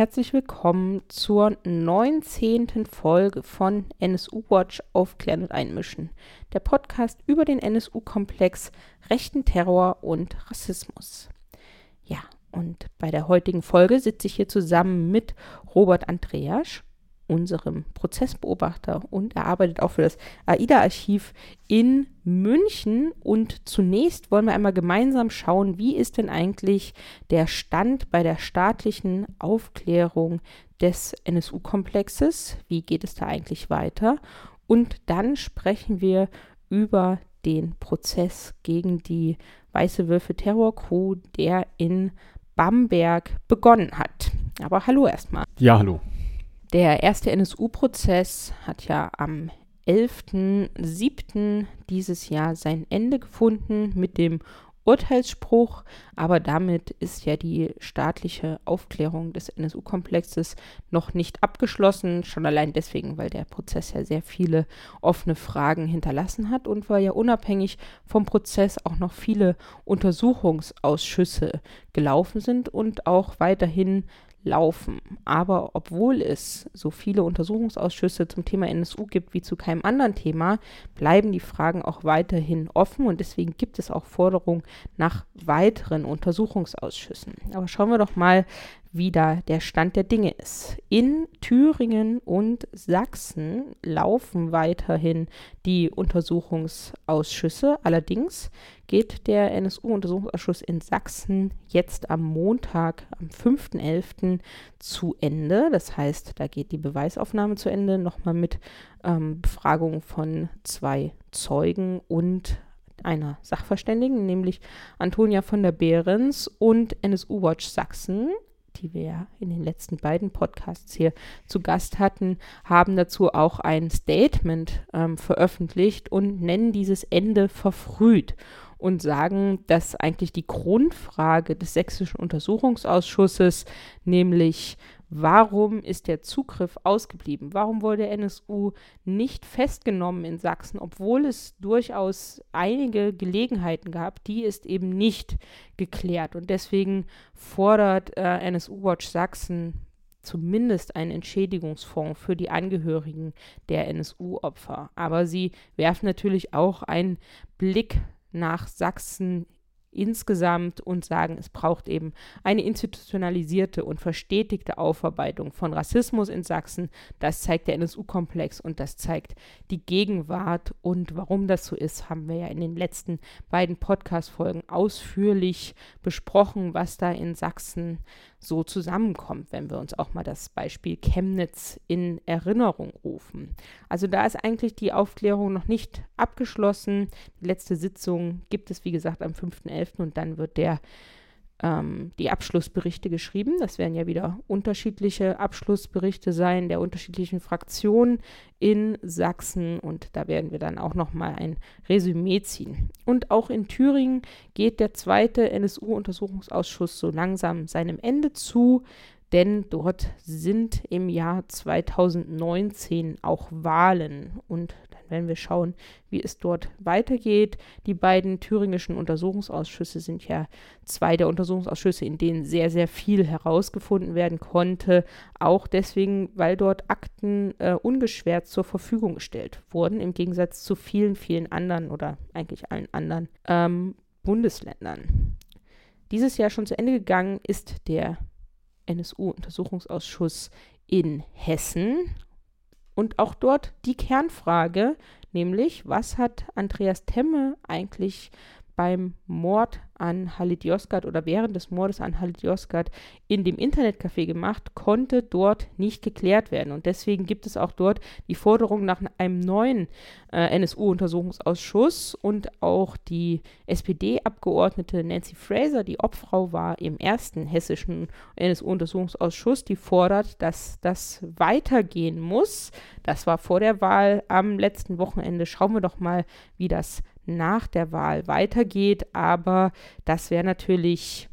herzlich willkommen zur 19. Folge von NSU Watch Aufklären und Einmischen, der Podcast über den NSU-Komplex, rechten Terror und Rassismus. Ja, und bei der heutigen Folge sitze ich hier zusammen mit Robert Andreasch unserem Prozessbeobachter und er arbeitet auch für das AIDA-Archiv in München. Und zunächst wollen wir einmal gemeinsam schauen, wie ist denn eigentlich der Stand bei der staatlichen Aufklärung des NSU-Komplexes? Wie geht es da eigentlich weiter? Und dann sprechen wir über den Prozess gegen die Weiße Würfe Terror Crew, der in Bamberg begonnen hat. Aber hallo erstmal. Ja, hallo. Der erste NSU-Prozess hat ja am 11.07. dieses Jahr sein Ende gefunden mit dem Urteilsspruch, aber damit ist ja die staatliche Aufklärung des NSU-Komplexes noch nicht abgeschlossen, schon allein deswegen, weil der Prozess ja sehr viele offene Fragen hinterlassen hat und weil ja unabhängig vom Prozess auch noch viele Untersuchungsausschüsse gelaufen sind und auch weiterhin laufen. Aber obwohl es so viele Untersuchungsausschüsse zum Thema NSU gibt wie zu keinem anderen Thema, bleiben die Fragen auch weiterhin offen und deswegen gibt es auch Forderungen nach weiteren Untersuchungsausschüssen. Aber schauen wir doch mal, wie da der Stand der Dinge ist. In Thüringen und Sachsen laufen weiterhin die Untersuchungsausschüsse. Allerdings geht der NSU-Untersuchungsausschuss in Sachsen jetzt am Montag, am 5.11. zu Ende. Das heißt, da geht die Beweisaufnahme zu Ende, nochmal mit ähm, Befragung von zwei Zeugen und einer Sachverständigen, nämlich Antonia von der Behrens und NSU Watch Sachsen die wir ja in den letzten beiden Podcasts hier zu Gast hatten, haben dazu auch ein Statement ähm, veröffentlicht und nennen dieses Ende verfrüht und sagen, dass eigentlich die Grundfrage des sächsischen Untersuchungsausschusses, nämlich Warum ist der Zugriff ausgeblieben? Warum wurde NSU nicht festgenommen in Sachsen, obwohl es durchaus einige Gelegenheiten gab? Die ist eben nicht geklärt. Und deswegen fordert äh, NSU Watch Sachsen zumindest einen Entschädigungsfonds für die Angehörigen der NSU-Opfer. Aber sie werfen natürlich auch einen Blick nach Sachsen insgesamt und sagen, es braucht eben eine institutionalisierte und verstetigte Aufarbeitung von Rassismus in Sachsen. Das zeigt der NSU-Komplex und das zeigt die Gegenwart. Und warum das so ist, haben wir ja in den letzten beiden Podcast-Folgen ausführlich besprochen, was da in Sachsen so zusammenkommt, wenn wir uns auch mal das Beispiel Chemnitz in Erinnerung rufen. Also da ist eigentlich die Aufklärung noch nicht abgeschlossen. Die letzte Sitzung gibt es, wie gesagt, am 5.11. und dann wird der ähm, die Abschlussberichte geschrieben. Das werden ja wieder unterschiedliche Abschlussberichte sein der unterschiedlichen Fraktionen in Sachsen und da werden wir dann auch noch mal ein Resümee ziehen. Und auch in Thüringen geht der zweite NSU-Untersuchungsausschuss so langsam seinem Ende zu denn dort sind im Jahr 2019 auch Wahlen und werden wir schauen, wie es dort weitergeht. Die beiden thüringischen Untersuchungsausschüsse sind ja zwei der Untersuchungsausschüsse, in denen sehr, sehr viel herausgefunden werden konnte. Auch deswegen, weil dort Akten äh, ungeschwert zur Verfügung gestellt wurden, im Gegensatz zu vielen, vielen anderen oder eigentlich allen anderen ähm, Bundesländern. Dieses Jahr schon zu Ende gegangen ist der NSU-Untersuchungsausschuss in Hessen und auch dort die Kernfrage, nämlich was hat Andreas Temme eigentlich beim Mord an Halit Yozgat oder während des Mordes an Halit Yozgat in dem Internetcafé gemacht, konnte dort nicht geklärt werden. Und deswegen gibt es auch dort die Forderung nach einem neuen äh, NSU-Untersuchungsausschuss und auch die SPD-Abgeordnete Nancy Fraser, die Obfrau war im ersten hessischen NSU-Untersuchungsausschuss, die fordert, dass das weitergehen muss. Das war vor der Wahl am letzten Wochenende. Schauen wir doch mal, wie das nach der Wahl weitergeht. Aber das wäre natürlich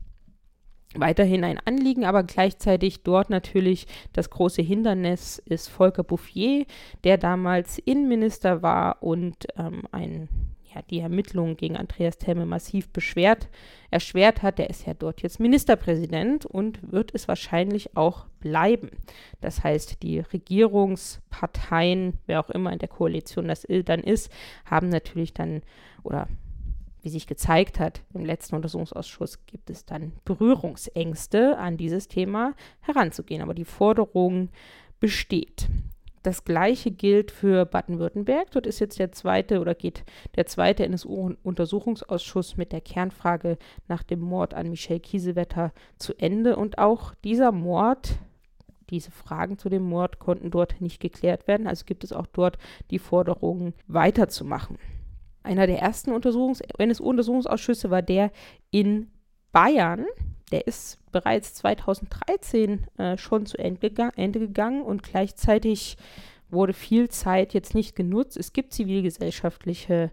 weiterhin ein Anliegen, aber gleichzeitig dort natürlich das große Hindernis ist Volker Bouffier, der damals Innenminister war und ähm, ein ja, die Ermittlungen gegen Andreas Themme massiv beschwert, erschwert hat. Der ist ja dort jetzt Ministerpräsident und wird es wahrscheinlich auch bleiben. Das heißt, die Regierungsparteien, wer auch immer in der Koalition das dann ist, haben natürlich dann oder wie sich gezeigt hat im letzten Untersuchungsausschuss, gibt es dann Berührungsängste an dieses Thema heranzugehen. Aber die Forderung besteht. Das gleiche gilt für Baden-Württemberg. Dort ist jetzt der zweite oder geht der zweite NSU-Untersuchungsausschuss mit der Kernfrage nach dem Mord an Michelle Kiesewetter zu Ende. Und auch dieser Mord, diese Fragen zu dem Mord konnten dort nicht geklärt werden. Also gibt es auch dort die Forderung, weiterzumachen. Einer der ersten Untersuchungs NSU-Untersuchungsausschüsse war der in Bayern. Der ist bereits 2013 äh, schon zu Ende, Ende gegangen und gleichzeitig wurde viel Zeit jetzt nicht genutzt. Es gibt zivilgesellschaftliche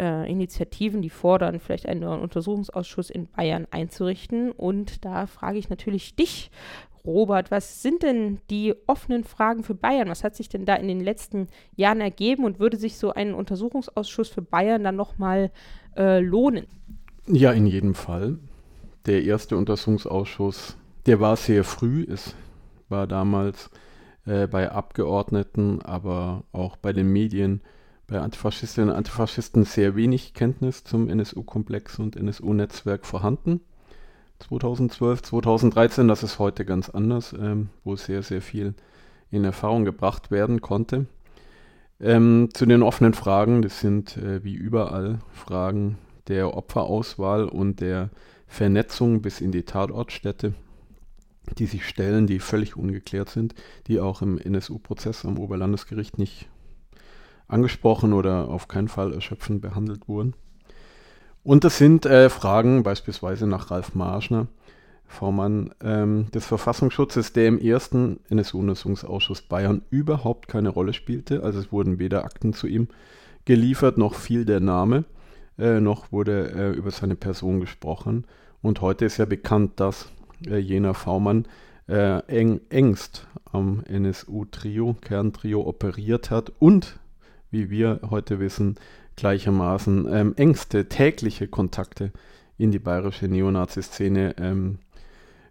äh, Initiativen, die fordern, vielleicht einen neuen Untersuchungsausschuss in Bayern einzurichten. Und da frage ich natürlich dich, Robert, was sind denn die offenen Fragen für Bayern? Was hat sich denn da in den letzten Jahren ergeben und würde sich so ein Untersuchungsausschuss für Bayern dann nochmal äh, lohnen? Ja, in jedem Fall. Der erste Untersuchungsausschuss, der war sehr früh. Es war damals äh, bei Abgeordneten, aber auch bei den Medien, bei Antifaschistinnen und Antifaschisten sehr wenig Kenntnis zum NSU-Komplex und NSU-Netzwerk vorhanden. 2012, 2013, das ist heute ganz anders, ähm, wo sehr, sehr viel in Erfahrung gebracht werden konnte. Ähm, zu den offenen Fragen, das sind äh, wie überall Fragen der Opferauswahl und der Vernetzung bis in die Tatortstätte, die sich stellen, die völlig ungeklärt sind, die auch im NSU-Prozess am Oberlandesgericht nicht angesprochen oder auf keinen Fall erschöpfend behandelt wurden. Und das sind äh, Fragen beispielsweise nach Ralf Marschner, Vormann ähm, des Verfassungsschutzes, der im ersten NSU-Untersuchungsausschuss Bayern überhaupt keine Rolle spielte. Also es wurden weder Akten zu ihm geliefert, noch fiel der Name, äh, noch wurde äh, über seine Person gesprochen. Und heute ist ja bekannt, dass äh, jener V-Mann äh, eng, engst am NSU-Trio, Kerntrio operiert hat und, wie wir heute wissen, gleichermaßen ähm, engste tägliche Kontakte in die bayerische Neonazi-Szene ähm,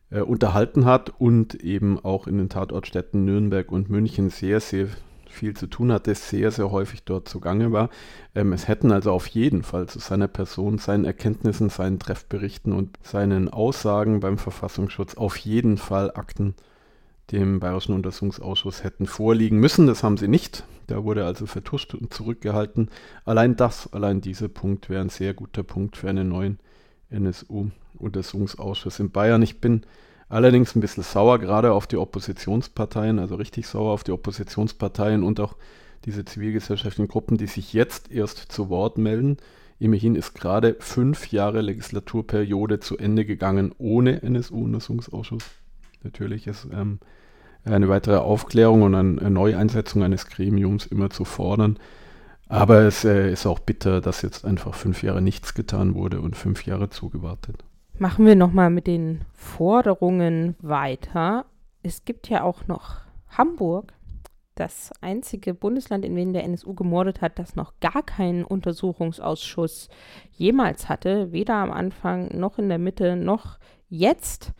äh, unterhalten hat und eben auch in den Tatortstädten Nürnberg und München sehr, sehr viel zu tun hatte, sehr, sehr häufig dort zugange war. Ähm, es hätten also auf jeden Fall zu seiner Person, seinen Erkenntnissen, seinen Treffberichten und seinen Aussagen beim Verfassungsschutz auf jeden Fall Akten dem Bayerischen Untersuchungsausschuss hätten vorliegen müssen. Das haben sie nicht. Da wurde also vertuscht und zurückgehalten. Allein das, allein dieser Punkt wäre ein sehr guter Punkt für einen neuen NSU-Untersuchungsausschuss in Bayern. Ich bin allerdings ein bisschen sauer gerade auf die Oppositionsparteien, also richtig sauer auf die Oppositionsparteien und auch diese zivilgesellschaftlichen Gruppen, die sich jetzt erst zu Wort melden. Immerhin ist gerade fünf Jahre Legislaturperiode zu Ende gegangen ohne NSU-Untersuchungsausschuss. Natürlich ist ähm, eine weitere Aufklärung und eine Neueinsetzung eines Gremiums immer zu fordern. Aber es äh, ist auch bitter, dass jetzt einfach fünf Jahre nichts getan wurde und fünf Jahre zugewartet. Machen wir nochmal mit den Forderungen weiter. Es gibt ja auch noch Hamburg, das einzige Bundesland, in dem der NSU gemordet hat, das noch gar keinen Untersuchungsausschuss jemals hatte, weder am Anfang noch in der Mitte noch jetzt.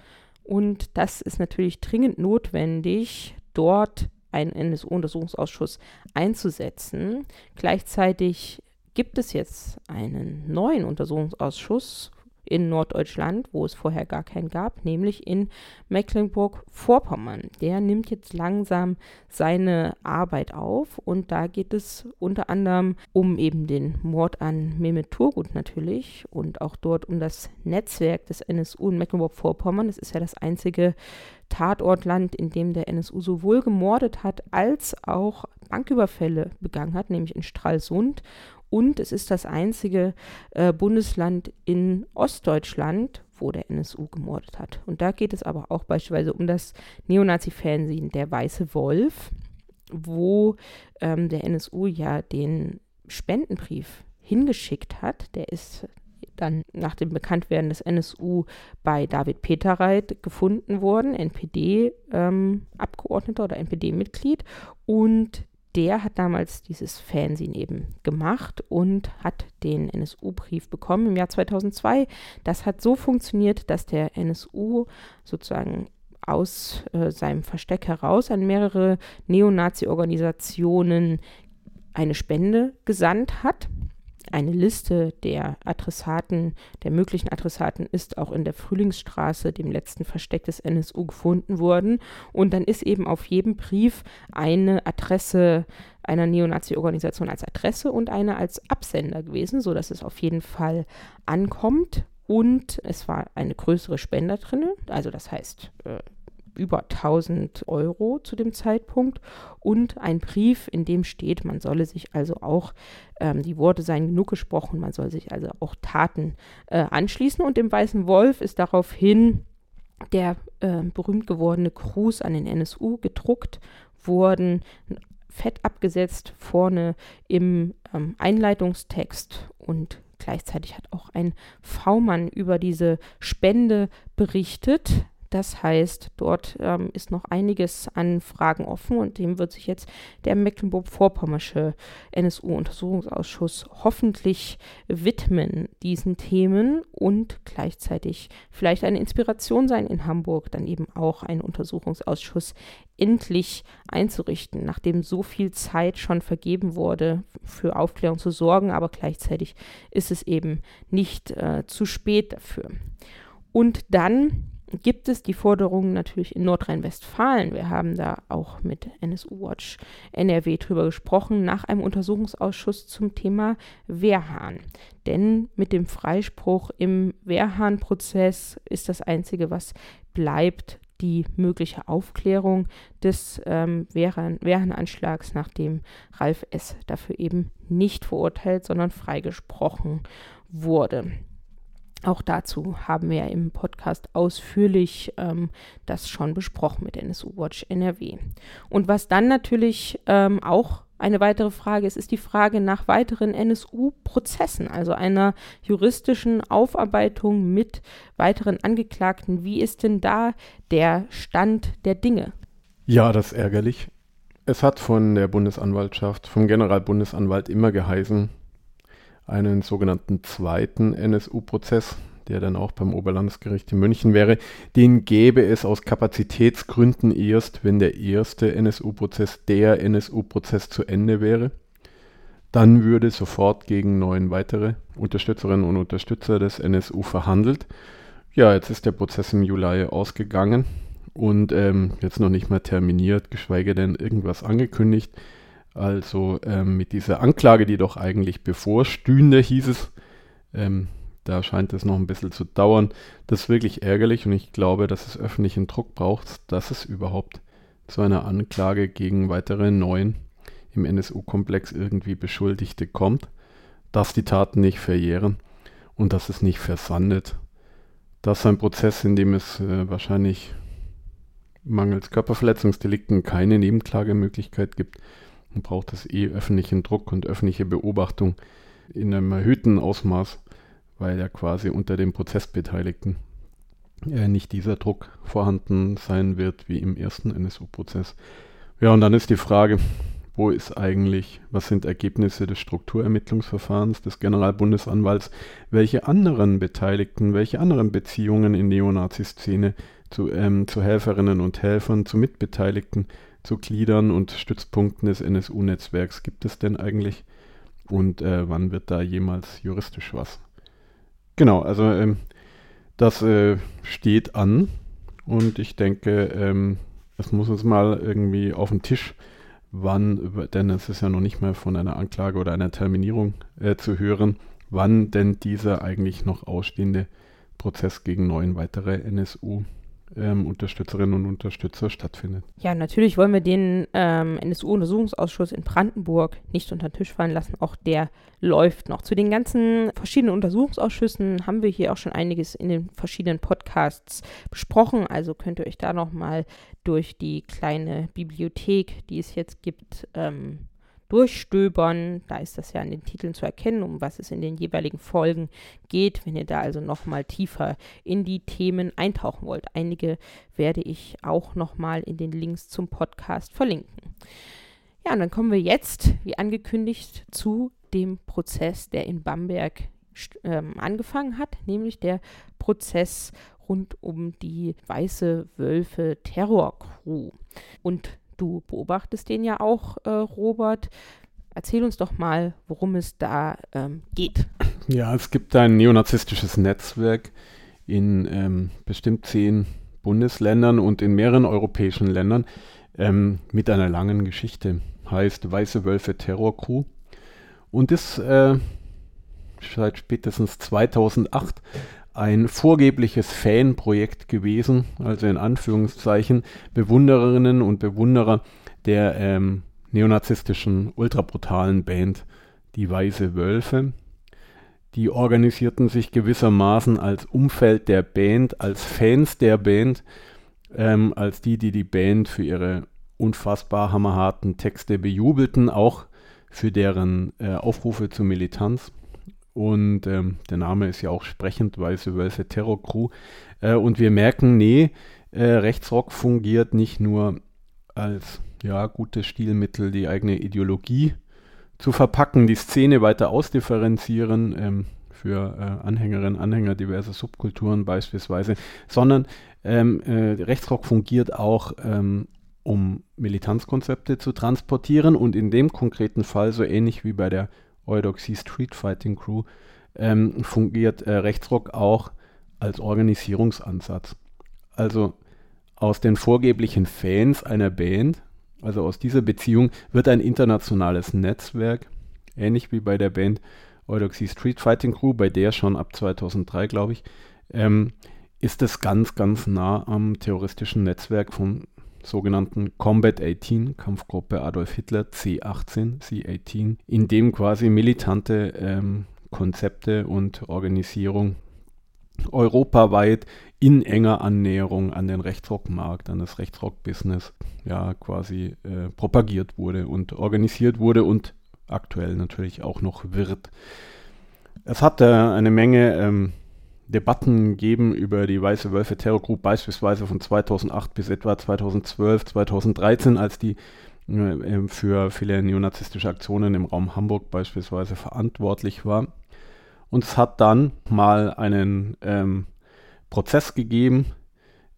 Und das ist natürlich dringend notwendig, dort einen NSU-Untersuchungsausschuss einzusetzen. Gleichzeitig gibt es jetzt einen neuen Untersuchungsausschuss in Norddeutschland, wo es vorher gar keinen gab, nämlich in Mecklenburg-Vorpommern. Der nimmt jetzt langsam seine Arbeit auf und da geht es unter anderem um eben den Mord an Mehmet Turgut natürlich und auch dort um das Netzwerk des NSU in Mecklenburg-Vorpommern. Das ist ja das einzige Tatortland, in dem der NSU sowohl gemordet hat als auch Banküberfälle begangen hat, nämlich in Stralsund und es ist das einzige äh, Bundesland in Ostdeutschland, wo der NSU gemordet hat. Und da geht es aber auch beispielsweise um das Neonazi-Fernsehen Der Weiße Wolf, wo ähm, der NSU ja den Spendenbrief hingeschickt hat. Der ist dann nach dem Bekanntwerden des NSU bei David Peterreit gefunden worden, NPD-Abgeordneter ähm, oder NPD-Mitglied. Und der hat damals dieses Fernsehen eben gemacht und hat den NSU-Brief bekommen im Jahr 2002. Das hat so funktioniert, dass der NSU sozusagen aus äh, seinem Versteck heraus an mehrere Neonazi-Organisationen eine Spende gesandt hat. Eine Liste der Adressaten, der möglichen Adressaten ist auch in der Frühlingsstraße, dem letzten Versteck des NSU, gefunden worden. Und dann ist eben auf jedem Brief eine Adresse einer Neonazi-Organisation als Adresse und eine als Absender gewesen, sodass es auf jeden Fall ankommt. Und es war eine größere Spender drin, also das heißt äh, über 1000 Euro zu dem Zeitpunkt und ein Brief, in dem steht, man solle sich also auch, ähm, die Worte seien genug gesprochen, man soll sich also auch Taten äh, anschließen. Und im Weißen Wolf ist daraufhin der äh, berühmt gewordene Gruß an den NSU gedruckt worden, fett abgesetzt vorne im ähm, Einleitungstext und gleichzeitig hat auch ein V-Mann über diese Spende berichtet. Das heißt, dort ähm, ist noch einiges an Fragen offen und dem wird sich jetzt der Mecklenburg-Vorpommersche NSU-Untersuchungsausschuss hoffentlich widmen, diesen Themen und gleichzeitig vielleicht eine Inspiration sein in Hamburg, dann eben auch einen Untersuchungsausschuss endlich einzurichten, nachdem so viel Zeit schon vergeben wurde, für Aufklärung zu sorgen, aber gleichzeitig ist es eben nicht äh, zu spät dafür. Und dann gibt es die Forderungen natürlich in Nordrhein-Westfalen. Wir haben da auch mit NSU Watch NRW drüber gesprochen, nach einem Untersuchungsausschuss zum Thema Wehrhahn. Denn mit dem Freispruch im Wehrhahn-Prozess ist das Einzige, was bleibt, die mögliche Aufklärung des ähm, Wehrhahn-Anschlags, nachdem Ralf S. dafür eben nicht verurteilt, sondern freigesprochen wurde. Auch dazu haben wir im Podcast ausführlich ähm, das schon besprochen mit NSU Watch NRW. Und was dann natürlich ähm, auch eine weitere Frage ist, ist die Frage nach weiteren NSU-Prozessen, also einer juristischen Aufarbeitung mit weiteren Angeklagten. Wie ist denn da der Stand der Dinge? Ja, das ist ärgerlich. Es hat von der Bundesanwaltschaft, vom Generalbundesanwalt immer geheißen, einen sogenannten zweiten NSU-Prozess, der dann auch beim Oberlandesgericht in München wäre. Den gäbe es aus Kapazitätsgründen erst, wenn der erste NSU-Prozess der NSU-Prozess zu Ende wäre. Dann würde sofort gegen neun weitere Unterstützerinnen und Unterstützer des NSU verhandelt. Ja, jetzt ist der Prozess im Juli ausgegangen und ähm, jetzt noch nicht mal terminiert, geschweige denn irgendwas angekündigt. Also ähm, mit dieser Anklage, die doch eigentlich bevorstünde, hieß es, ähm, da scheint es noch ein bisschen zu dauern. Das ist wirklich ärgerlich und ich glaube, dass es öffentlichen Druck braucht, dass es überhaupt zu einer Anklage gegen weitere neun im NSU-Komplex irgendwie Beschuldigte kommt, dass die Taten nicht verjähren und dass es nicht versandet. Das ist ein Prozess, in dem es äh, wahrscheinlich mangels Körperverletzungsdelikten keine Nebenklagemöglichkeit gibt und braucht es eh öffentlichen Druck und öffentliche Beobachtung in einem erhöhten Ausmaß, weil ja quasi unter den Prozessbeteiligten äh, nicht dieser Druck vorhanden sein wird wie im ersten NSU-Prozess. Ja, und dann ist die Frage, wo ist eigentlich, was sind Ergebnisse des Strukturermittlungsverfahrens des Generalbundesanwalts, welche anderen Beteiligten, welche anderen Beziehungen in Neonazi-Szene zu, ähm, zu Helferinnen und Helfern, zu Mitbeteiligten zu Gliedern und Stützpunkten des NSU-Netzwerks gibt es denn eigentlich? Und äh, wann wird da jemals juristisch was? Genau, also ähm, das äh, steht an und ich denke, ähm, es muss uns mal irgendwie auf den Tisch, wann, denn es ist ja noch nicht mal von einer Anklage oder einer Terminierung äh, zu hören, wann denn dieser eigentlich noch ausstehende Prozess gegen neun weitere NSU ähm, Unterstützerinnen und Unterstützer stattfindet. Ja, natürlich wollen wir den ähm, NSU-Untersuchungsausschuss in Brandenburg nicht unter den Tisch fallen lassen. Auch der läuft noch. Zu den ganzen verschiedenen Untersuchungsausschüssen haben wir hier auch schon einiges in den verschiedenen Podcasts besprochen. Also könnt ihr euch da nochmal durch die kleine Bibliothek, die es jetzt gibt, ähm, durchstöbern. Da ist das ja an den Titeln zu erkennen, um was es in den jeweiligen Folgen geht, wenn ihr da also nochmal tiefer in die Themen eintauchen wollt. Einige werde ich auch nochmal in den Links zum Podcast verlinken. Ja, und dann kommen wir jetzt, wie angekündigt, zu dem Prozess, der in Bamberg ähm, angefangen hat, nämlich der Prozess rund um die Weiße Wölfe Terrorcrew. Und du beobachtest den ja auch, äh, Robert. Erzähl uns doch mal, worum es da ähm, geht. Ja, es gibt ein neonazistisches Netzwerk in ähm, bestimmt zehn Bundesländern und in mehreren europäischen Ländern ähm, mit einer langen Geschichte. Heißt Weiße Wölfe Terror Crew. Und ist äh, seit spätestens 2008 ein vorgebliches Fanprojekt gewesen, also in Anführungszeichen Bewundererinnen und Bewunderer der ähm, neonazistischen, ultrabrutalen Band Die Weiße Wölfe. Die organisierten sich gewissermaßen als Umfeld der Band, als Fans der Band, ähm, als die, die die Band für ihre unfassbar hammerharten Texte bejubelten, auch für deren äh, Aufrufe zur Militanz. Und ähm, der Name ist ja auch sprechend, Weiße Wölfe Terror Crew. Äh, und wir merken, nee, äh, Rechtsrock fungiert nicht nur als ja, gutes Stilmittel, die eigene Ideologie zu verpacken, die Szene weiter ausdifferenzieren ähm, für äh, Anhängerinnen, Anhänger diverser Subkulturen beispielsweise, sondern ähm, äh, Rechtsrock fungiert auch, ähm, um Militanzkonzepte zu transportieren und in dem konkreten Fall, so ähnlich wie bei der Eudoxie Street Fighting Crew, ähm, fungiert äh, Rechtsrock auch als Organisierungsansatz. Also aus den vorgeblichen Fans einer Band also aus dieser Beziehung wird ein internationales Netzwerk, ähnlich wie bei der Band Eudoxie Street Fighting Crew, bei der schon ab 2003, glaube ich, ähm, ist es ganz, ganz nah am terroristischen Netzwerk vom sogenannten Combat 18, Kampfgruppe Adolf Hitler C18, C18, in dem quasi militante ähm, Konzepte und Organisierung europaweit in enger Annäherung an den Rechtsrockmarkt, an das Rechtsrock-Business, ja, quasi äh, propagiert wurde und organisiert wurde und aktuell natürlich auch noch wird. Es hat äh, eine Menge ähm, Debatten gegeben über die Weiße Wölfe Terror Group, beispielsweise von 2008 bis etwa 2012, 2013, als die äh, für viele neonazistische Aktionen im Raum Hamburg beispielsweise verantwortlich war. Und es hat dann mal einen ähm, Prozess gegeben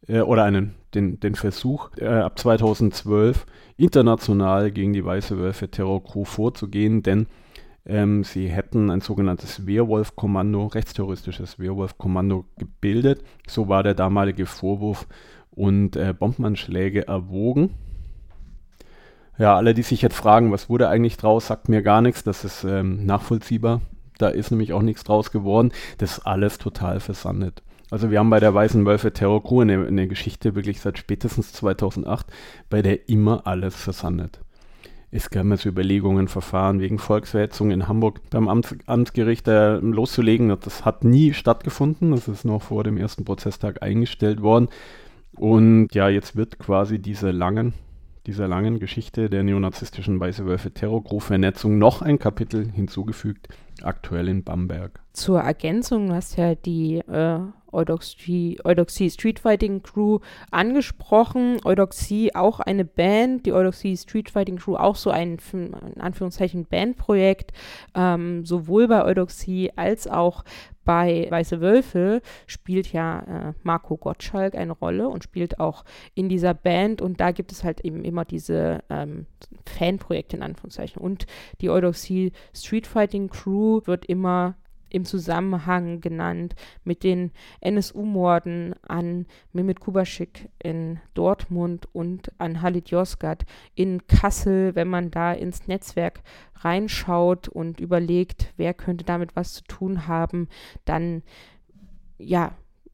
äh, oder einen, den, den Versuch, äh, ab 2012 international gegen die Weiße Wölfe Terror Crew vorzugehen, denn ähm, sie hätten ein sogenanntes Werwolf-Kommando, rechtsterroristisches Werwolf-Kommando gebildet. So war der damalige Vorwurf und äh, Bombenanschläge erwogen. Ja, alle, die sich jetzt fragen, was wurde eigentlich draus, sagt mir gar nichts. Das ist ähm, nachvollziehbar. Da ist nämlich auch nichts draus geworden. Das ist alles total versandet. Also wir haben bei der Weißen Wölfe Terror Crew eine, eine Geschichte wirklich seit spätestens 2008, bei der immer alles versandet. Es gab mal so Überlegungen, Verfahren wegen Volksverhetzung in Hamburg beim Amts Amtsgericht äh, loszulegen. Das hat nie stattgefunden. Das ist noch vor dem ersten Prozesstag eingestellt worden. Und ja, jetzt wird quasi diese langen, dieser langen Geschichte der neonazistischen Weiße Wölfe Terrorgruppe-Vernetzung noch ein Kapitel hinzugefügt, aktuell in Bamberg. Zur Ergänzung, du hast ja die äh, Eudoxie, Eudoxie Street Fighting Crew angesprochen. Eudoxie auch eine Band, die Eudoxie Street Fighting Crew auch so ein, in Anführungszeichen, Bandprojekt. Ähm, sowohl bei Eudoxie als auch bei Weiße Wölfe spielt ja äh, Marco Gottschalk eine Rolle und spielt auch in dieser Band und da gibt es halt eben immer diese ähm, Fanprojekte in Anführungszeichen. Und die Eudoxie Street Fighting Crew wird immer im Zusammenhang genannt mit den NSU-Morden an Mehmet Kubaschik in Dortmund und an Halit Yozgat in Kassel, wenn man da ins Netzwerk reinschaut und überlegt, wer könnte damit was zu tun haben, dann ja,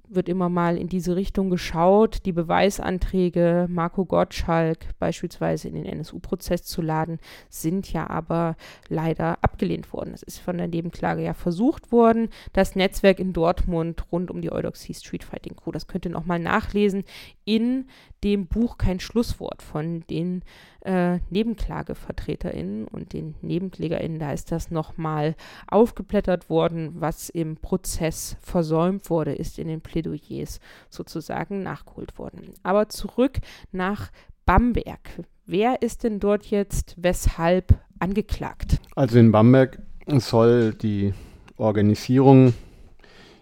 wird immer mal in diese Richtung geschaut, die Beweisanträge Marco Gottschalk beispielsweise in den NSU-Prozess zu laden, sind ja aber leider abgelehnt worden. Es ist von der Nebenklage ja versucht worden. Das Netzwerk in Dortmund rund um die Eudoxie Street Fighting Crew, das könnt ihr nochmal nachlesen in dem Buch Kein Schlusswort von den äh, NebenklagevertreterInnen und den NebenklägerInnen. Da ist das nochmal aufgeblättert worden, was im Prozess versäumt wurde, ist in den Plädoyers sozusagen nachgeholt worden. Aber zurück nach Bamberg. Wer ist denn dort jetzt weshalb angeklagt? Also in Bamberg soll die Organisierung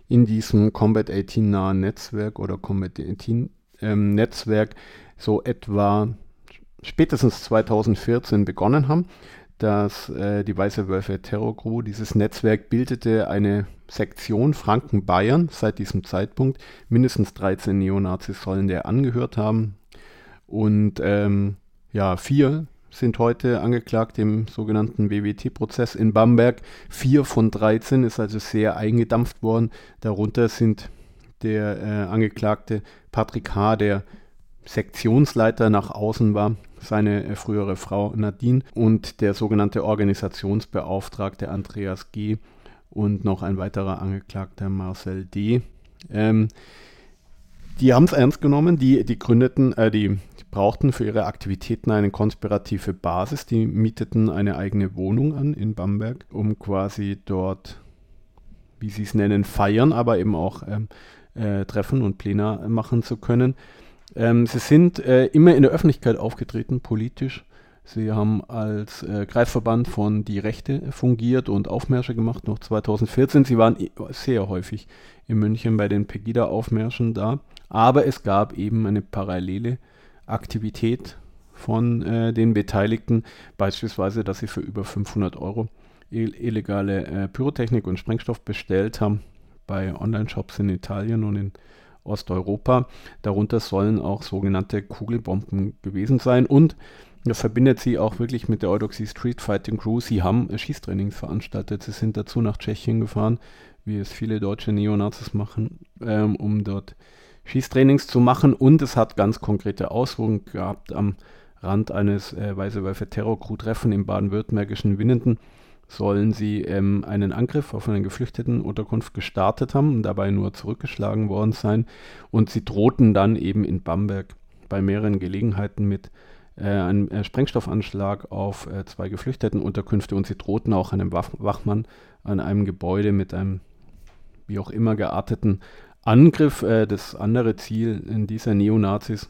in diesem Combat 18 nahen Netzwerk oder Combat 18 ähm, Netzwerk so etwa spätestens 2014 begonnen haben dass äh, die Weiße Wölfe Terror Crew, dieses Netzwerk bildete eine Sektion Franken-Bayern seit diesem Zeitpunkt. Mindestens 13 Neonazis sollen der angehört haben. Und ähm, ja, vier sind heute angeklagt im sogenannten WWT-Prozess in Bamberg. Vier von 13 ist also sehr eingedampft worden. Darunter sind der äh, Angeklagte Patrick H., der Sektionsleiter nach außen war, seine äh, frühere Frau Nadine und der sogenannte Organisationsbeauftragte Andreas G. und noch ein weiterer Angeklagter Marcel D. Ähm, die haben es ernst genommen, die, die gründeten, äh, die, brauchten für ihre Aktivitäten eine konspirative Basis. Die mieteten eine eigene Wohnung an in Bamberg, um quasi dort, wie sie es nennen, feiern, aber eben auch ähm, äh, treffen und Pläne machen zu können. Ähm, sie sind äh, immer in der Öffentlichkeit aufgetreten, politisch. Sie haben als äh, Greifverband von Die Rechte fungiert und Aufmärsche gemacht, noch 2014. Sie waren sehr häufig in München bei den Pegida-Aufmärschen da. Aber es gab eben eine parallele Aktivität von äh, den Beteiligten, beispielsweise, dass sie für über 500 Euro illegale äh, Pyrotechnik und Sprengstoff bestellt haben bei Online-Shops in Italien und in Osteuropa. Darunter sollen auch sogenannte Kugelbomben gewesen sein und das verbindet sie auch wirklich mit der Eudoxie Street Fighting Crew. Sie haben Schießtrainings veranstaltet. Sie sind dazu nach Tschechien gefahren, wie es viele deutsche Neonazis machen, ähm, um dort Schießtrainings zu machen. Und es hat ganz konkrete Auswirkungen gehabt am Rand eines äh, Weiße Wölfe Terror Crew Treffen im baden-württembergischen Winnenden sollen sie ähm, einen Angriff auf eine Geflüchtetenunterkunft gestartet haben und dabei nur zurückgeschlagen worden sein. Und sie drohten dann eben in Bamberg bei mehreren Gelegenheiten mit äh, einem äh, Sprengstoffanschlag auf äh, zwei Geflüchtetenunterkünfte und sie drohten auch einem Wach Wachmann an einem Gebäude mit einem wie auch immer gearteten Angriff. Äh, das andere Ziel in dieser Neonazis,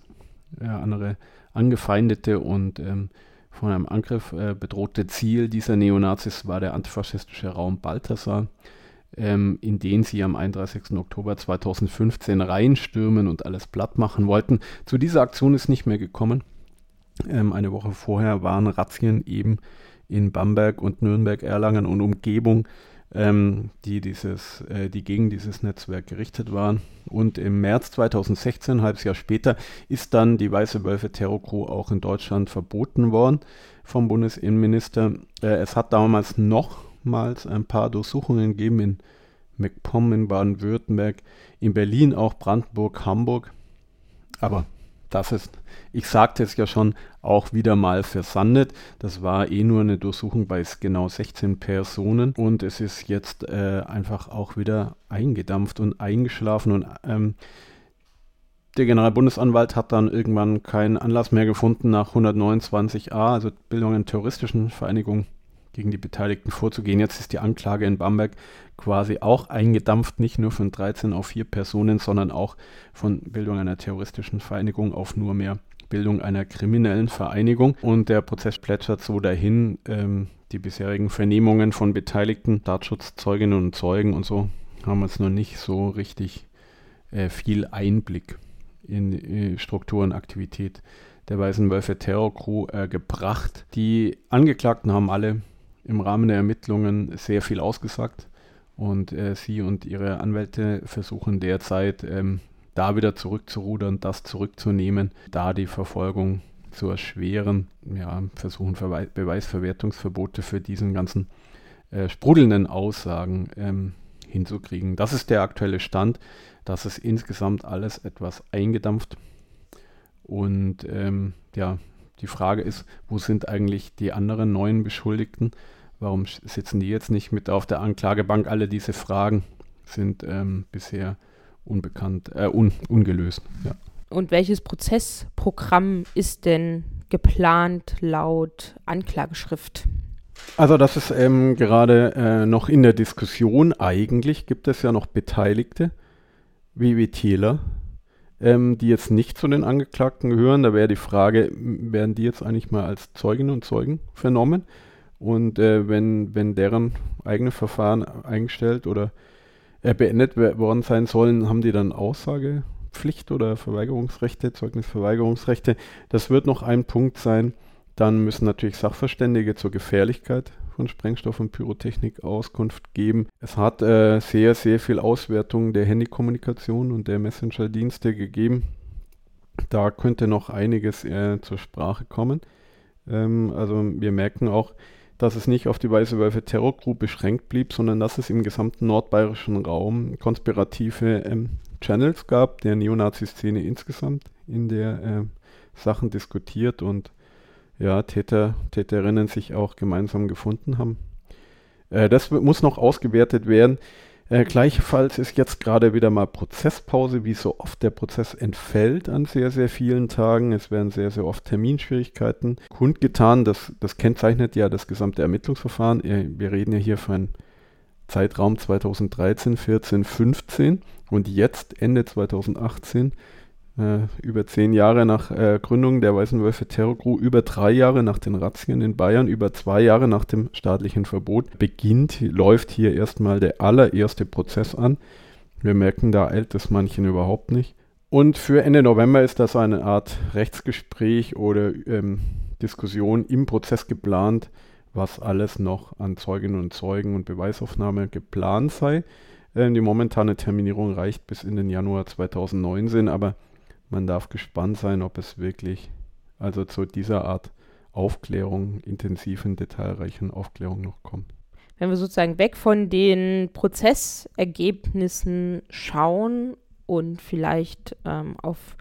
andere angefeindete und ähm, von einem Angriff äh, bedrohte Ziel dieser Neonazis war der antifaschistische Raum Balthasar, ähm, in den sie am 31. Oktober 2015 reinstürmen und alles platt machen wollten. Zu dieser Aktion ist nicht mehr gekommen. Ähm, eine Woche vorher waren Razzien eben in Bamberg und Nürnberg, Erlangen und Umgebung ähm, die, dieses, äh, die gegen dieses Netzwerk gerichtet waren. Und im März 2016, ein halbes Jahr später, ist dann die Weiße Wölfe Terror Crew auch in Deutschland verboten worden vom Bundesinnenminister. Äh, es hat damals nochmals ein paar Durchsuchungen gegeben in MacPom in Baden-Württemberg, in Berlin auch Brandenburg, Hamburg. Aber das ist, ich sagte es ja schon, auch wieder mal versandet. Das war eh nur eine Durchsuchung bei genau 16 Personen und es ist jetzt äh, einfach auch wieder eingedampft und eingeschlafen und ähm, der Generalbundesanwalt hat dann irgendwann keinen Anlass mehr gefunden, nach 129a, also Bildung in terroristischen Vereinigungen, gegen die Beteiligten vorzugehen. Jetzt ist die Anklage in Bamberg quasi auch eingedampft, nicht nur von 13 auf 4 Personen, sondern auch von Bildung einer terroristischen Vereinigung auf nur mehr Bildung einer kriminellen Vereinigung. Und der Prozess plätschert so dahin. Ähm, die bisherigen Vernehmungen von Beteiligten, Datenschutzzeuginnen und Zeugen und so, haben jetzt noch nicht so richtig äh, viel Einblick in äh, Struktur und Aktivität der Weißen Wölfe Terror Crew äh, gebracht. Die Angeklagten haben alle im Rahmen der Ermittlungen sehr viel ausgesagt und äh, sie und ihre Anwälte versuchen derzeit ähm, da wieder zurückzurudern, das zurückzunehmen, da die Verfolgung zu erschweren, ja, versuchen Verwe Beweisverwertungsverbote für diesen ganzen äh, sprudelnden Aussagen ähm, hinzukriegen. Das ist der aktuelle Stand. Das ist insgesamt alles etwas eingedampft. Und ähm, ja, die Frage ist, wo sind eigentlich die anderen neuen Beschuldigten? Warum sitzen die jetzt nicht mit auf der Anklagebank? Alle diese Fragen sind ähm, bisher unbekannt, äh, un, ungelöst. Ja. Und welches Prozessprogramm ist denn geplant laut Anklageschrift? Also das ist ähm, gerade äh, noch in der Diskussion. Eigentlich gibt es ja noch Beteiligte, WWTler, ähm, die jetzt nicht zu den Angeklagten gehören. Da wäre die Frage, werden die jetzt eigentlich mal als Zeuginnen und Zeugen vernommen? Und äh, wenn, wenn deren eigene Verfahren eingestellt oder äh, beendet worden sein sollen, haben die dann Aussagepflicht oder Verweigerungsrechte, Zeugnisverweigerungsrechte. Das wird noch ein Punkt sein. Dann müssen natürlich Sachverständige zur Gefährlichkeit von Sprengstoff und Pyrotechnik Auskunft geben. Es hat äh, sehr, sehr viel Auswertung der Handykommunikation und der Messenger-Dienste gegeben. Da könnte noch einiges äh, zur Sprache kommen. Ähm, also wir merken auch, dass es nicht auf die Weiße Wölfe Terrorgroup beschränkt blieb, sondern dass es im gesamten nordbayerischen Raum konspirative ähm, Channels gab, der Neonazi-Szene insgesamt, in der äh, Sachen diskutiert und ja, Täter, Täterinnen sich auch gemeinsam gefunden haben. Äh, das muss noch ausgewertet werden. Äh, gleichfalls ist jetzt gerade wieder mal Prozesspause, wie so oft der Prozess entfällt an sehr, sehr vielen Tagen. Es werden sehr, sehr oft Terminschwierigkeiten kundgetan. Das, das kennzeichnet ja das gesamte Ermittlungsverfahren. Äh, wir reden ja hier von Zeitraum 2013, 14, 15 und jetzt Ende 2018 äh, über zehn Jahre nach äh, Gründung der Weißen Wölfe Terrorgru, über drei Jahre nach den Razzien in Bayern, über zwei Jahre nach dem staatlichen Verbot, beginnt, läuft hier erstmal der allererste Prozess an. Wir merken, da eilt es manchen überhaupt nicht. Und für Ende November ist das eine Art Rechtsgespräch oder ähm, Diskussion im Prozess geplant, was alles noch an Zeuginnen und Zeugen und Beweisaufnahme geplant sei. Äh, die momentane Terminierung reicht bis in den Januar 2019, aber man darf gespannt sein, ob es wirklich also zu dieser Art Aufklärung, intensiven, detailreichen Aufklärung noch kommt. Wenn wir sozusagen weg von den Prozessergebnissen schauen und vielleicht ähm, auf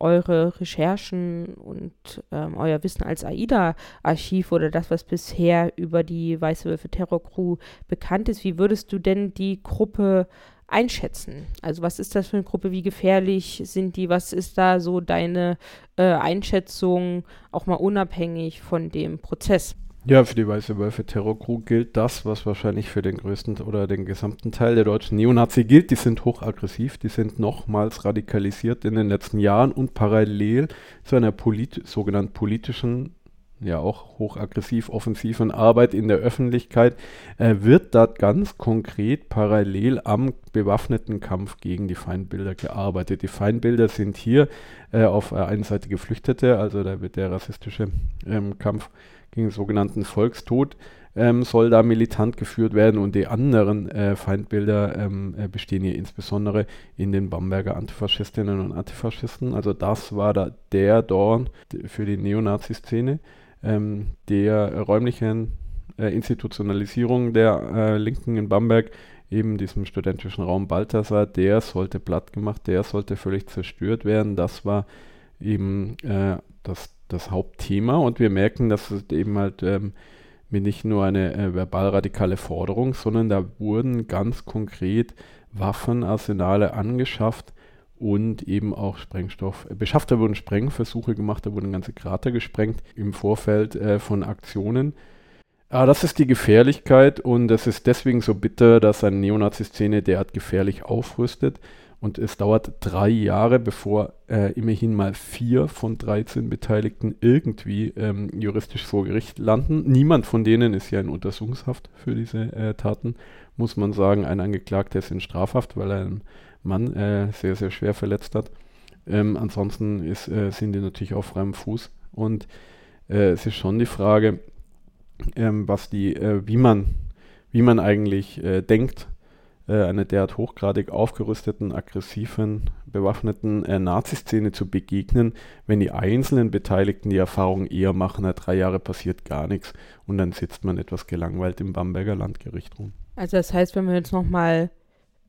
eure Recherchen und ähm, euer Wissen als AIDA-Archiv oder das, was bisher über die Weiße Wölfe Terror Crew bekannt ist, wie würdest du denn die Gruppe einschätzen? Also was ist das für eine Gruppe? Wie gefährlich sind die? Was ist da so deine äh, Einschätzung, auch mal unabhängig von dem Prozess? Ja, für die Weiße Wölfe Terrorcrew gilt das, was wahrscheinlich für den größten oder den gesamten Teil der deutschen Neonazi gilt. Die sind hochaggressiv, die sind nochmals radikalisiert in den letzten Jahren und parallel zu einer polit sogenannten politischen ja auch hochaggressiv offensiven Arbeit in der Öffentlichkeit, äh, wird dort ganz konkret parallel am bewaffneten Kampf gegen die Feindbilder gearbeitet. Die Feindbilder sind hier äh, auf der einen Seite Geflüchtete, also da wird der rassistische ähm, Kampf gegen den sogenannten Volkstod ähm, soll da militant geführt werden und die anderen äh, Feindbilder ähm, äh, bestehen hier insbesondere in den Bamberger Antifaschistinnen und Antifaschisten. Also das war da der Dorn für die Neonazi-Szene ähm, der räumlichen äh, Institutionalisierung der äh, Linken in Bamberg, eben diesem studentischen Raum Balthasar, der sollte platt gemacht, der sollte völlig zerstört werden. Das war eben äh, das, das Hauptthema und wir merken, dass es eben halt ähm, nicht nur eine äh, verbalradikale Forderung, sondern da wurden ganz konkret Waffenarsenale angeschafft, und eben auch Sprengstoff äh, beschafft. Da wurden Sprengversuche gemacht, da wurden ganze Krater gesprengt im Vorfeld äh, von Aktionen. Aber das ist die Gefährlichkeit und es ist deswegen so bitter, dass eine Neonazi-Szene derart gefährlich aufrüstet. Und es dauert drei Jahre, bevor äh, immerhin mal vier von 13 Beteiligten irgendwie ähm, juristisch vor Gericht landen. Niemand von denen ist ja in Untersuchungshaft für diese äh, Taten, muss man sagen. Ein Angeklagter ist in Strafhaft, weil er ein Mann äh, sehr, sehr schwer verletzt hat. Ähm, ansonsten ist, äh, sind die natürlich auf freiem Fuß. Und äh, es ist schon die Frage, ähm, was die, äh, wie man, wie man eigentlich äh, denkt, äh, eine derart hochgradig aufgerüsteten, aggressiven, bewaffneten äh, Nazi-Szene zu begegnen, wenn die einzelnen Beteiligten die Erfahrung eher machen, na, drei Jahre passiert gar nichts und dann sitzt man etwas gelangweilt im Bamberger Landgericht rum. Also das heißt, wenn wir jetzt nochmal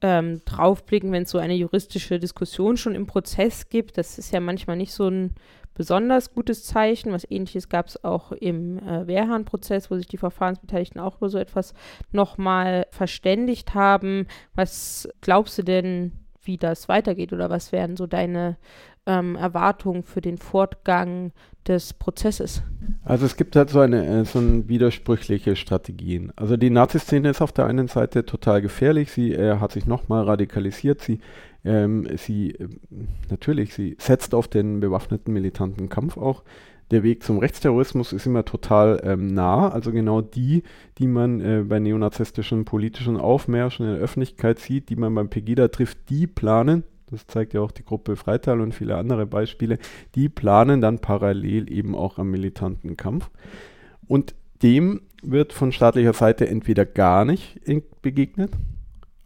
ähm, draufblicken, wenn es so eine juristische Diskussion schon im Prozess gibt. Das ist ja manchmal nicht so ein besonders gutes Zeichen. Was ähnliches gab es auch im äh, Wehrhahn-Prozess, wo sich die Verfahrensbeteiligten auch über so etwas nochmal verständigt haben. Was glaubst du denn, wie das weitergeht oder was wären so deine ähm, Erwartungen für den Fortgang des Prozesses? Also es gibt halt so eine äh, so ein widersprüchliche Strategien. Also die Nazi-Szene ist auf der einen Seite total gefährlich, sie äh, hat sich nochmal radikalisiert, sie ähm, sie äh, natürlich, sie setzt auf den bewaffneten militanten Kampf auch. Der Weg zum Rechtsterrorismus ist immer total ähm, nah, also genau die, die man äh, bei neonazistischen politischen Aufmärschen in der Öffentlichkeit sieht, die man beim Pegida trifft, die planen das zeigt ja auch die Gruppe Freital und viele andere Beispiele, die planen dann parallel eben auch am militanten Kampf. Und dem wird von staatlicher Seite entweder gar nicht begegnet,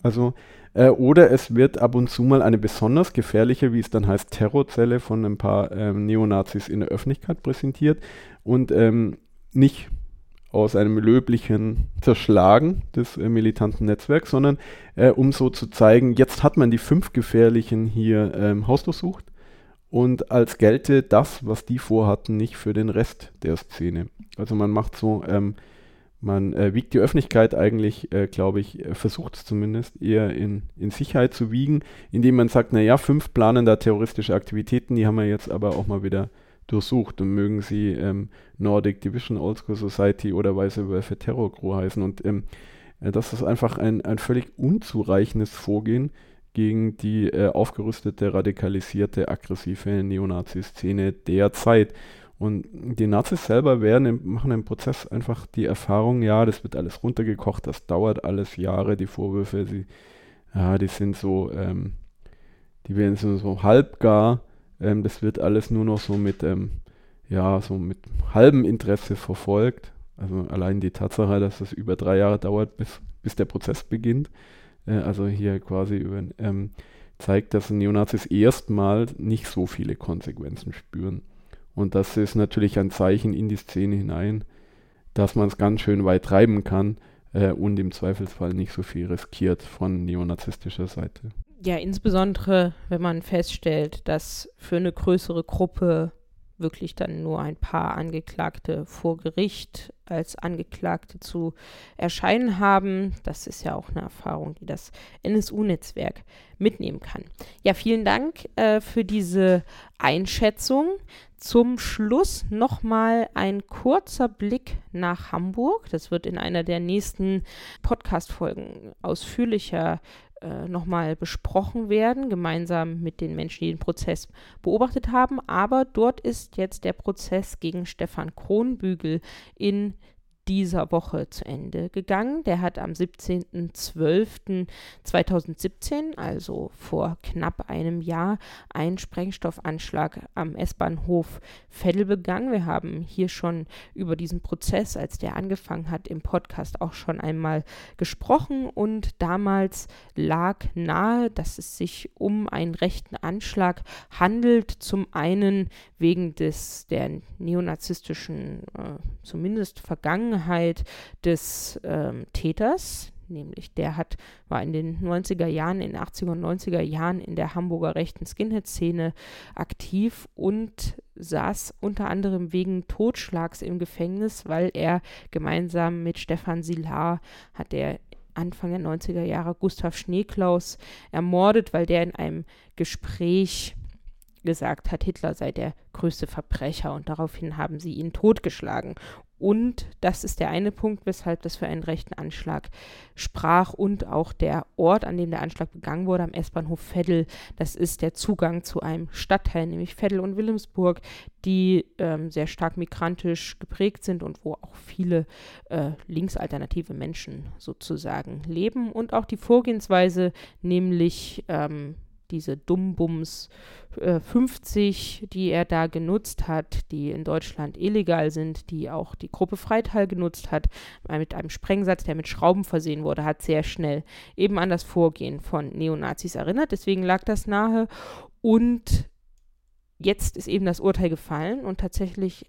also äh, oder es wird ab und zu mal eine besonders gefährliche, wie es dann heißt, Terrorzelle von ein paar ähm, Neonazis in der Öffentlichkeit präsentiert und ähm, nicht aus einem löblichen Zerschlagen des äh, militanten Netzwerks, sondern äh, um so zu zeigen, jetzt hat man die fünf Gefährlichen hier ähm, hausdurchsucht und als gelte das, was die vorhatten, nicht für den Rest der Szene. Also man macht so, ähm, man äh, wiegt die Öffentlichkeit eigentlich, äh, glaube ich, äh, versucht es zumindest eher in, in Sicherheit zu wiegen, indem man sagt, naja, fünf planen da terroristische Aktivitäten, die haben wir jetzt aber auch mal wieder durchsucht und mögen sie ähm, Nordic Division Old School Society oder Weiße Wölfe Terror Crew heißen. Und ähm, äh, das ist einfach ein, ein völlig unzureichendes Vorgehen gegen die äh, aufgerüstete, radikalisierte, aggressive Neonazi-Szene der Zeit. Und die Nazis selber werden machen im Prozess einfach die Erfahrung, ja, das wird alles runtergekocht, das dauert alles Jahre, die Vorwürfe, sie, ja, die sind so, ähm, die werden so, so halbgar ähm, das wird alles nur noch so mit, ähm, ja, so mit halbem Interesse verfolgt. Also allein die Tatsache, dass es über drei Jahre dauert, bis, bis der Prozess beginnt. Äh, also hier quasi über, ähm, zeigt, dass Neonazis erstmal nicht so viele Konsequenzen spüren. Und das ist natürlich ein Zeichen in die Szene hinein, dass man es ganz schön weit treiben kann äh, und im Zweifelsfall nicht so viel riskiert von neonazistischer Seite. Ja, insbesondere wenn man feststellt, dass für eine größere Gruppe wirklich dann nur ein paar Angeklagte vor Gericht als Angeklagte zu erscheinen haben. Das ist ja auch eine Erfahrung, die das NSU-Netzwerk mitnehmen kann. Ja, vielen Dank äh, für diese Einschätzung. Zum Schluss nochmal ein kurzer Blick nach Hamburg. Das wird in einer der nächsten Podcast-Folgen ausführlicher äh, nochmal besprochen werden, gemeinsam mit den Menschen, die den Prozess beobachtet haben. Aber dort ist jetzt der Prozess gegen Stefan Kronbügel in dieser Woche zu Ende gegangen. Der hat am 17.12.2017, also vor knapp einem Jahr, einen Sprengstoffanschlag am S-Bahnhof Veddel begangen. Wir haben hier schon über diesen Prozess, als der angefangen hat, im Podcast auch schon einmal gesprochen und damals lag nahe, dass es sich um einen rechten Anschlag handelt. Zum einen wegen des der neonazistischen, äh, zumindest Vergangenheit, Vergangenheit des ähm, Täters, nämlich der hat, war in den 90er Jahren, in den 80er und 90er Jahren in der Hamburger rechten Skinhead-Szene aktiv und saß unter anderem wegen Totschlags im Gefängnis, weil er gemeinsam mit Stefan Silar hat er Anfang der 90er Jahre Gustav Schneeklaus ermordet, weil der in einem Gespräch gesagt hat, Hitler sei der größte Verbrecher und daraufhin haben sie ihn totgeschlagen. Und das ist der eine Punkt, weshalb das für einen rechten Anschlag sprach und auch der Ort, an dem der Anschlag begangen wurde, am S-Bahnhof Veddel, das ist der Zugang zu einem Stadtteil, nämlich Veddel und Wilhelmsburg, die ähm, sehr stark migrantisch geprägt sind und wo auch viele äh, linksalternative Menschen sozusagen leben. Und auch die Vorgehensweise, nämlich ähm, diese Dummbums äh, 50, die er da genutzt hat, die in Deutschland illegal sind, die auch die Gruppe Freital genutzt hat, äh, mit einem Sprengsatz, der mit Schrauben versehen wurde, hat sehr schnell eben an das Vorgehen von Neonazis erinnert. Deswegen lag das nahe. Und jetzt ist eben das Urteil gefallen und tatsächlich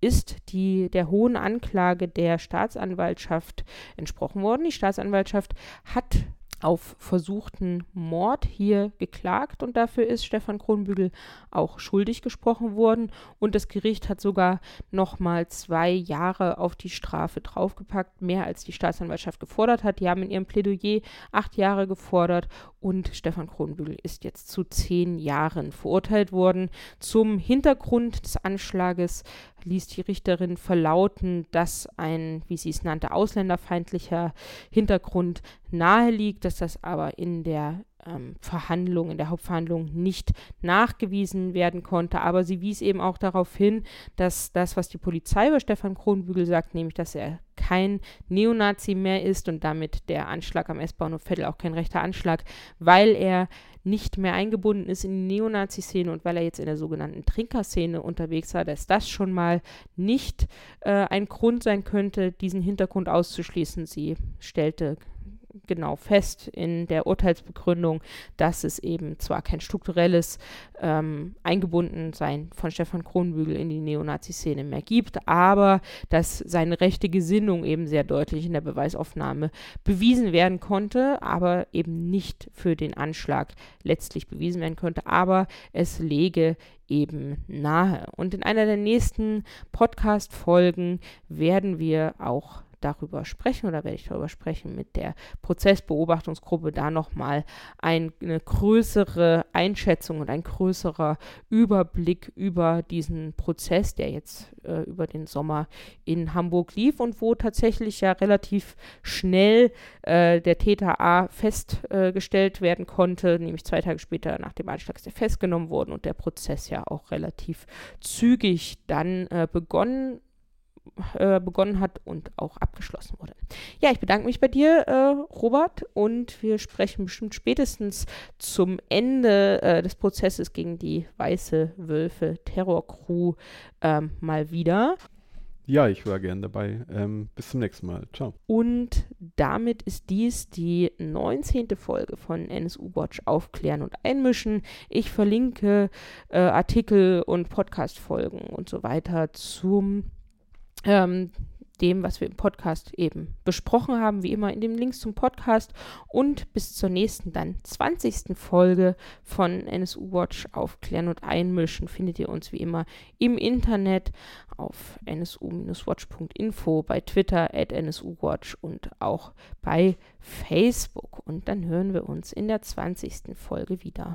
ist die der hohen Anklage der Staatsanwaltschaft entsprochen worden. Die Staatsanwaltschaft hat auf versuchten Mord hier geklagt und dafür ist Stefan Kronbügel auch schuldig gesprochen worden und das Gericht hat sogar nochmal zwei Jahre auf die Strafe draufgepackt, mehr als die Staatsanwaltschaft gefordert hat. Die haben in ihrem Plädoyer acht Jahre gefordert und Stefan Kronbügel ist jetzt zu zehn Jahren verurteilt worden. Zum Hintergrund des Anschlages ließ die Richterin verlauten, dass ein, wie sie es nannte, ausländerfeindlicher Hintergrund nahe liegt, dass das aber in der ähm, Verhandlung, in der Hauptverhandlung nicht nachgewiesen werden konnte. Aber sie wies eben auch darauf hin, dass das, was die Polizei über Stefan Kronbügel sagt, nämlich, dass er kein Neonazi mehr ist und damit der Anschlag am S-Bahnhof Vettel auch kein rechter Anschlag, weil er nicht mehr eingebunden ist in die Neonazi-Szene und weil er jetzt in der sogenannten Trinkerszene unterwegs war, dass das schon mal nicht äh, ein Grund sein könnte, diesen Hintergrund auszuschließen. Sie stellte genau fest in der Urteilsbegründung, dass es eben zwar kein strukturelles ähm, Eingebundensein von Stefan Kronbügel in die Neonazi-Szene mehr gibt, aber dass seine rechte Gesinnung eben sehr deutlich in der Beweisaufnahme bewiesen werden konnte, aber eben nicht für den Anschlag letztlich bewiesen werden konnte, aber es lege eben nahe. Und in einer der nächsten Podcast-Folgen werden wir auch darüber sprechen oder werde ich darüber sprechen mit der Prozessbeobachtungsgruppe, da nochmal ein, eine größere Einschätzung und ein größerer Überblick über diesen Prozess, der jetzt äh, über den Sommer in Hamburg lief und wo tatsächlich ja relativ schnell äh, der Täter A festgestellt äh, werden konnte, nämlich zwei Tage später nach dem Anschlag ist er festgenommen worden und der Prozess ja auch relativ zügig dann äh, begonnen äh, begonnen hat und auch abgeschlossen wurde. Ja, ich bedanke mich bei dir, äh, Robert, und wir sprechen bestimmt spätestens zum Ende äh, des Prozesses gegen die Weiße Wölfe Terrorcrew ähm, mal wieder. Ja, ich war gern dabei. Ähm, bis zum nächsten Mal. Ciao. Und damit ist dies die 19. Folge von NSU Watch Aufklären und Einmischen. Ich verlinke äh, Artikel und Podcast-Folgen und so weiter zum ähm, dem, was wir im Podcast eben besprochen haben, wie immer in den Links zum Podcast und bis zur nächsten dann 20. Folge von NSU Watch aufklären und einmischen findet ihr uns wie immer im Internet auf nsu-watch.info, bei Twitter at nsuwatch und auch bei Facebook. Und dann hören wir uns in der 20. Folge wieder.